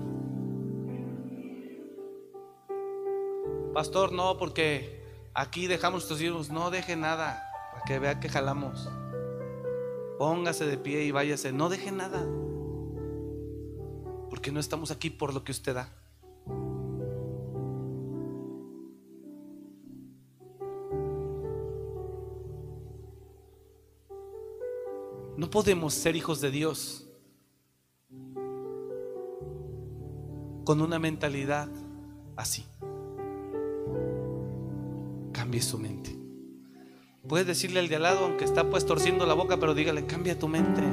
Pastor, no, porque aquí dejamos nuestros hijos. No deje nada para que vea que jalamos. Póngase de pie y váyase. No deje nada. Porque no estamos aquí por lo que usted da. No podemos ser hijos de Dios con una mentalidad así. Cambie su mente. Puedes decirle al de al lado, aunque está pues torciendo la boca, pero dígale, cambia tu mente.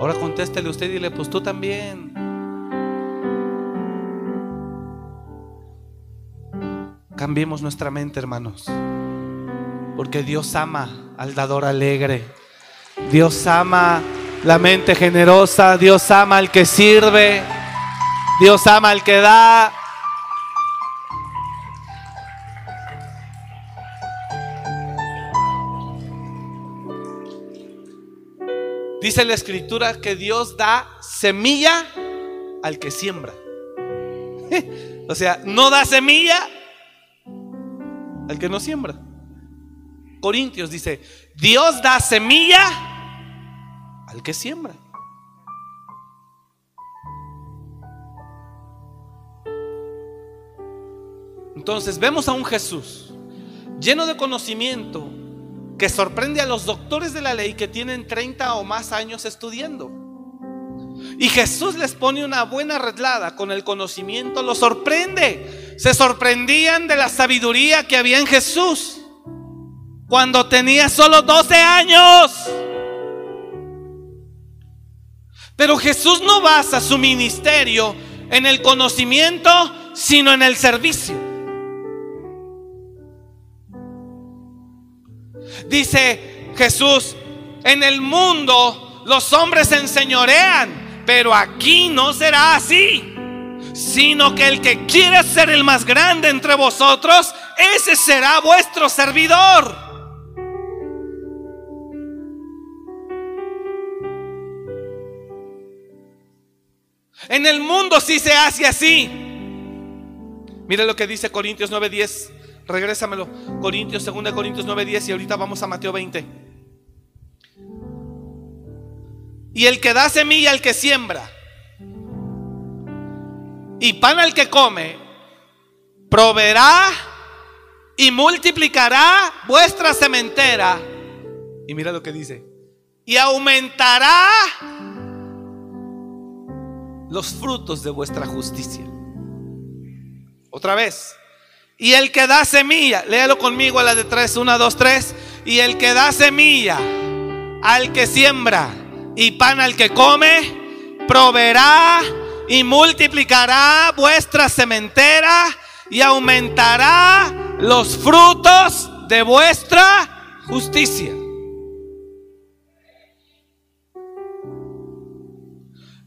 Ahora contéstele usted y dile, pues tú también. Cambiemos nuestra mente, hermanos. Porque Dios ama al dador alegre. Dios ama la mente generosa. Dios ama al que sirve. Dios ama al que da. Dice la escritura que Dios da semilla al que siembra. *laughs* O sea, no da semilla al que no siembra. Corintios dice, Dios da semilla al que siembra. Entonces vemos a un Jesús lleno de conocimiento que sorprende a los doctores de la ley que tienen 30 o más años estudiando. Y Jesús les pone una buena redlada con el conocimiento, lo sorprende. Se sorprendían de la sabiduría que había en Jesús cuando tenía solo 12 años. Pero Jesús no basa su ministerio en el conocimiento, sino en el servicio. Dice Jesús, en el mundo los hombres se enseñorean, pero aquí no será así, sino que el que quiera ser el más grande entre vosotros, ese será vuestro servidor. En el mundo sí se hace así. Mire lo que dice Corintios 9:10. Regrésamelo. Corintios, 2 Corintios 9:10 y ahorita vamos a Mateo 20. Y el que da semilla al que siembra y pan al que come, proveerá y multiplicará vuestra sementera. Y mira lo que dice. Y aumentará los frutos de vuestra justicia. Otra vez. Y el que da semilla, léalo conmigo a la de tres, una, dos, tres. Y el que da semilla al que siembra y pan al que come, proveerá y multiplicará vuestra sementera y aumentará los frutos de vuestra justicia.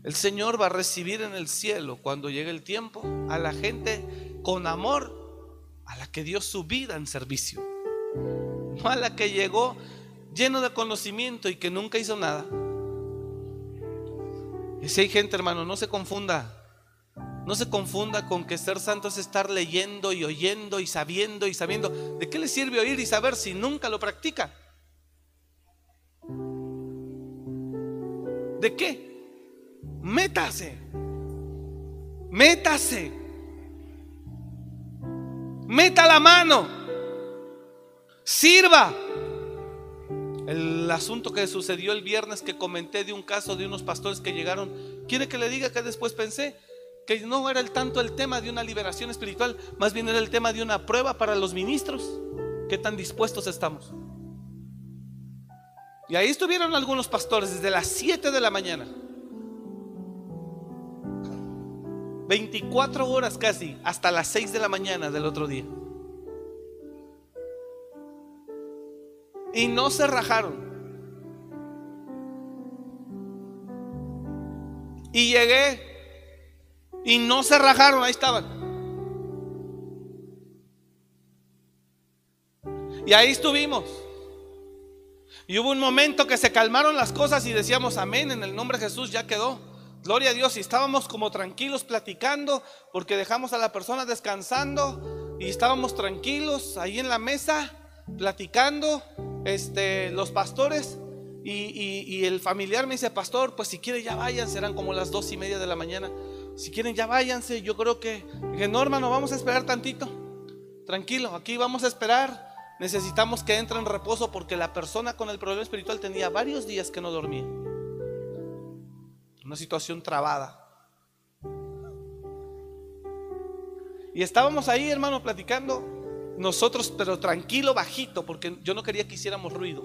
El Señor va a recibir en el cielo, cuando llegue el tiempo, a la gente con amor, que dio su vida en servicio. No a la que llegó lleno de conocimiento y que nunca hizo nada. Y si hay gente, hermano, no se confunda. No se confunda con que ser santo es estar leyendo y oyendo y sabiendo y sabiendo. ¿De qué le sirve oír y saber si nunca lo practica? ¿De qué? métase, métase, meta la mano, sirva. El asunto que sucedió el viernes que comenté de un caso de unos pastores que llegaron, ¿quiere que le diga que después pensé? Que no era el tanto el tema de una liberación espiritual, más bien era el tema de una prueba para los ministros. ¿Qué tan dispuestos estamos? Y ahí estuvieron algunos pastores desde las 7 de la mañana 24 horas casi, hasta las 6 de la mañana del otro día. Y no se rajaron. Y llegué y no se rajaron, ahí estaban. Y ahí estuvimos. Y hubo un momento que se calmaron las cosas y decíamos, amén, en el nombre de Jesús ya quedó. Gloria a Dios, y estábamos como tranquilos platicando porque dejamos a la persona descansando y estábamos tranquilos ahí en la mesa platicando, este, los pastores y, el familiar me dice, pastor, pues si quiere ya vayan, serán como las dos y media de la mañana. Si quieren ya váyanse, yo creo que, que no hermano, vamos a esperar tantito. Tranquilo, aquí vamos a esperar. Necesitamos que entre en reposo porque la persona con el problema espiritual tenía varios días que no dormía una situación trabada. Y estábamos ahí, hermano, platicando, nosotros, pero tranquilo, bajito, porque yo no quería que hiciéramos ruido,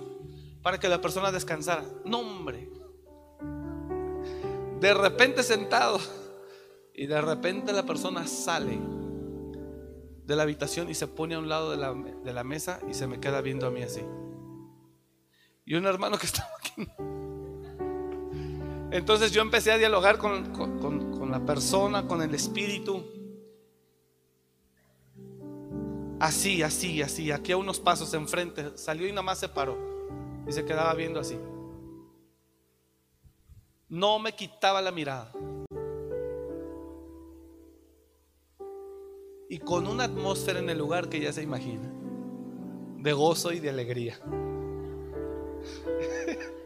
para que la persona descansara. No, hombre. De repente sentado, y de repente la persona sale de la habitación y se pone a un lado de la, de la mesa y se me queda viendo a mí así. Y un hermano que estaba aquí entonces yo empecé a dialogar con, la persona, con el espíritu. Así, así, así, aquí a unos pasos enfrente. Salió y nada más se paró. Y se quedaba viendo así. No me quitaba la mirada. Y con una atmósfera en el lugar que ya se imagina. De gozo y de alegría. *laughs*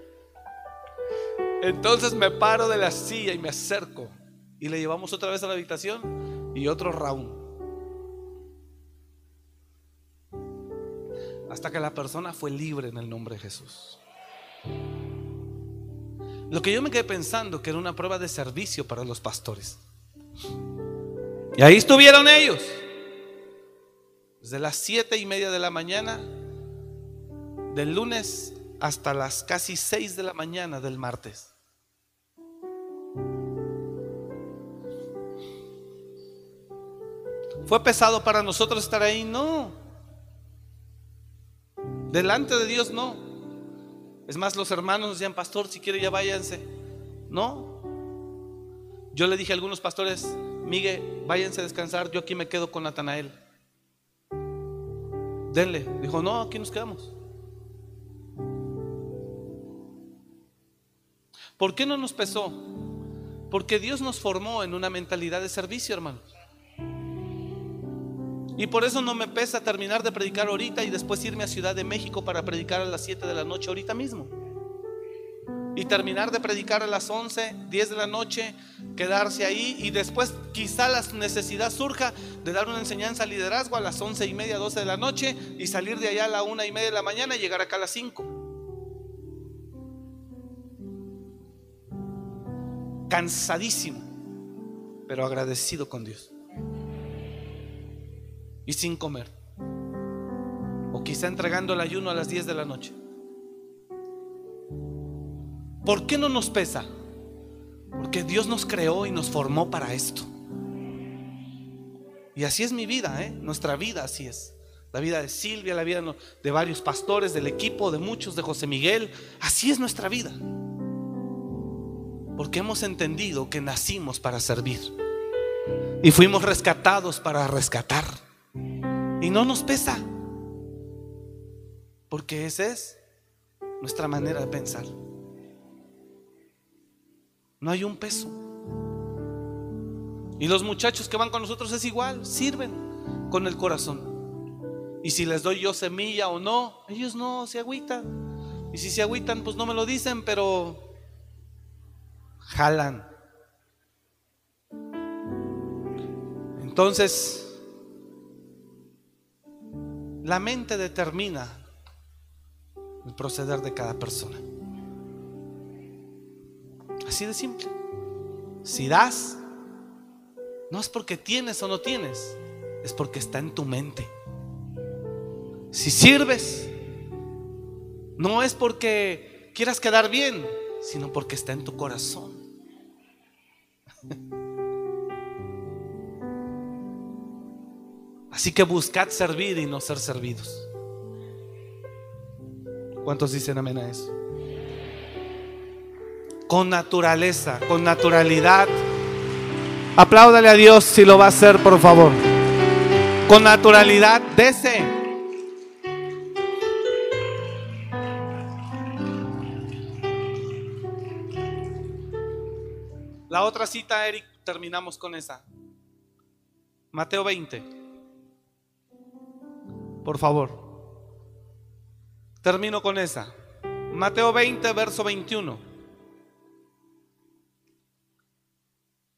Entonces me paro de la silla y me acerco y le llevamos otra vez a la habitación y otro round. Hasta que la persona fue libre en el nombre de Jesús. Lo que yo me quedé pensando que era una prueba de servicio para los pastores. Y ahí estuvieron ellos. Desde las siete y media de la mañana del lunes hasta las casi seis de la mañana del martes. ¿Fue pesado para nosotros estar ahí? No. Delante de Dios no. Es más, los hermanos decían, pastor, si quiere ya váyanse. No. Yo le dije a algunos pastores, Miguel, váyanse a descansar, yo aquí me quedo con Natanael. Denle. Dijo, no, aquí nos quedamos. ¿Por qué no nos pesó? Porque Dios nos formó en una mentalidad de servicio, hermanos. Y por eso no me pesa terminar de predicar ahorita y después irme a Ciudad de México para predicar a las 7 de la noche ahorita mismo. Y terminar de predicar a las 11, 10 de la noche, quedarse ahí y después quizá la necesidad surja de dar una enseñanza a liderazgo a las 11 y media, 12 de la noche y salir de allá a la 1 y media de la mañana y llegar acá a las 5. Cansadísimo, pero agradecido con Dios y sin comer. O quizá entregando el ayuno a las 10 de la noche. ¿Por qué no nos pesa? Porque Dios nos creó y nos formó para esto. Y así es mi vida, ¿eh? nuestra vida así es. La vida de Silvia, la vida de varios pastores, del equipo, de muchos, de José Miguel. Así es nuestra vida. Porque hemos entendido que nacimos para servir. Y fuimos rescatados para rescatar. Y no nos pesa. Porque esa es nuestra manera de pensar. No hay un peso. Y los muchachos que van con nosotros es igual, sirven con el corazón. Y si les doy yo semilla o no, ellos no se agüitan. Y si se agüitan, pues no me lo dicen, pero jalan. Entonces, la mente determina el proceder de cada persona. Así de simple. Si das, no es porque tienes o no tienes, es porque está en tu mente. Si sirves, no es porque quieras quedar bien, sino porque está en tu corazón. *laughs* Así que buscad servir y no ser servidos. ¿Cuántos dicen amén a eso? Con naturaleza, con naturalidad. Apláudale a Dios si lo va a hacer, por favor. Con naturalidad, dese. La otra cita, Eric, terminamos con esa. Mateo 20. Por favor. Termino con esa. Mateo 20, verso 21.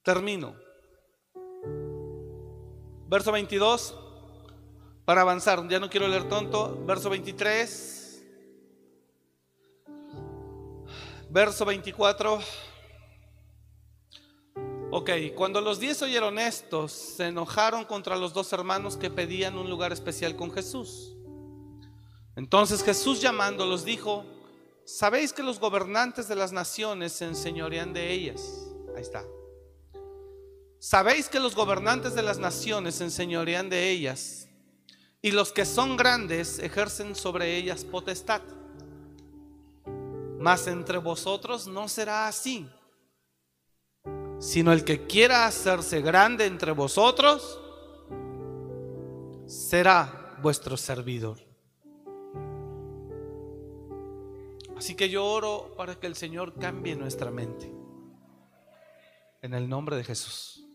Termino. Verso 22, para avanzar, ya no quiero leer tonto. Verso 23, verso 24. Ok, cuando los diez oyeron esto, se enojaron contra los dos hermanos que pedían un lugar especial con Jesús. Entonces Jesús llamándolos dijo, ¿sabéis que los gobernantes de las naciones se enseñorean de ellas? Ahí está. Sabéis que los gobernantes de las naciones se enseñorean de ellas y los que son grandes ejercen sobre ellas potestad. Mas entre vosotros no será así, sino el que quiera hacerse grande entre vosotros será vuestro servidor. Así que yo oro para que el Señor cambie nuestra mente. En el nombre de Jesús.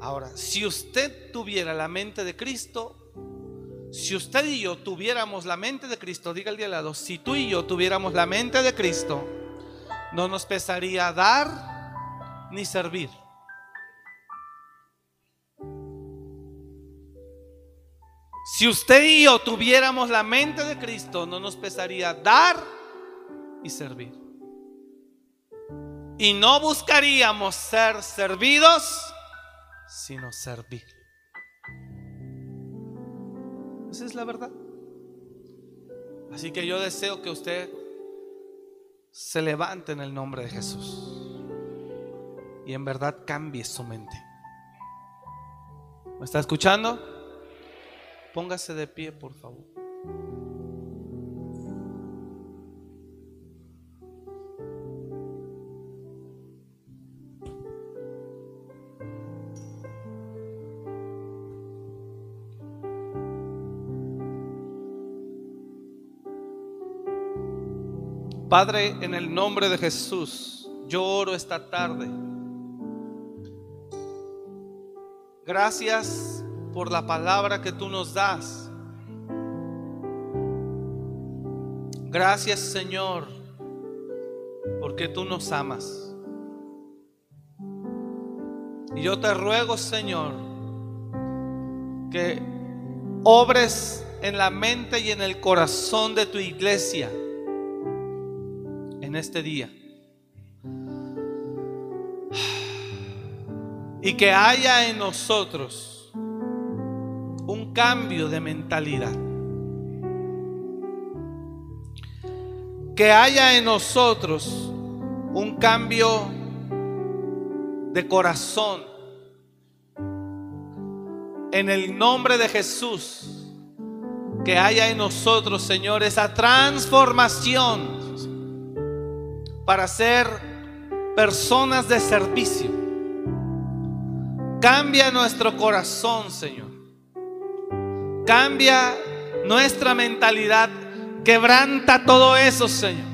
Ahora, si usted tuviera la mente de Cristo, si usted y yo tuviéramos la mente de Cristo, diga el día al lado, si tú y yo tuviéramos la mente de Cristo, no nos pesaría dar ni servir. Si usted y yo tuviéramos la mente de Cristo, no nos pesaría dar y servir. Y no buscaríamos ser servidos sino servir. Esa es la verdad. Así que yo deseo que usted se levante en el nombre de Jesús y en verdad cambie su mente. ¿Me está escuchando? Póngase de pie, por favor. Padre, en el nombre de Jesús, yo oro esta tarde. Gracias por la palabra que tú nos das. Gracias Señor, porque tú nos amas. Y yo te ruego Señor, que obres en la mente y en el corazón de tu iglesia este día. Y que haya en nosotros un cambio de mentalidad. Que haya en nosotros un cambio de corazón. en el nombre de Jesús, que haya en nosotros, Señor, esa transformación para ser personas de servicio. Cambia nuestro corazón, Señor. Cambia nuestra mentalidad. Quebranta todo eso, Señor.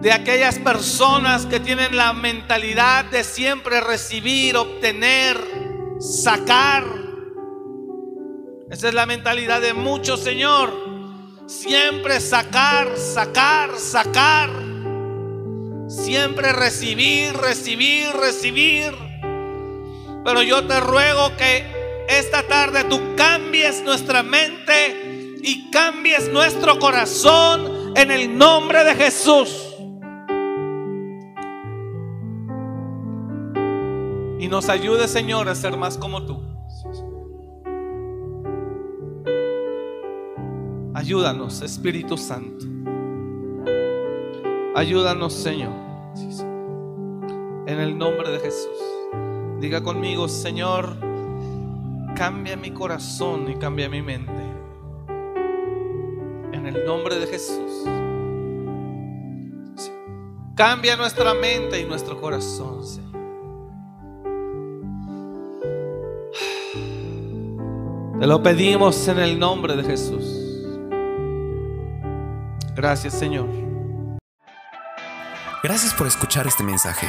De aquellas personas que tienen la mentalidad de siempre recibir, obtener, sacar. Esa es la mentalidad de muchos, Señor. Siempre sacar, sacar, sacar. Siempre recibir, recibir, recibir. Pero yo te ruego que esta tarde tú cambies nuestra mente y cambies nuestro corazón en el nombre de Jesús. Y nos ayude, Señor, a ser más como tú. Ayúdanos, Espíritu Santo. Ayúdanos, Señor. En el nombre de Jesús. Diga conmigo, Señor, cambia mi corazón y cambia mi mente. En el nombre de Jesús. Cambia nuestra mente y nuestro corazón, Señor. Te lo pedimos en el nombre de Jesús. Gracias Señor. Gracias por escuchar este mensaje.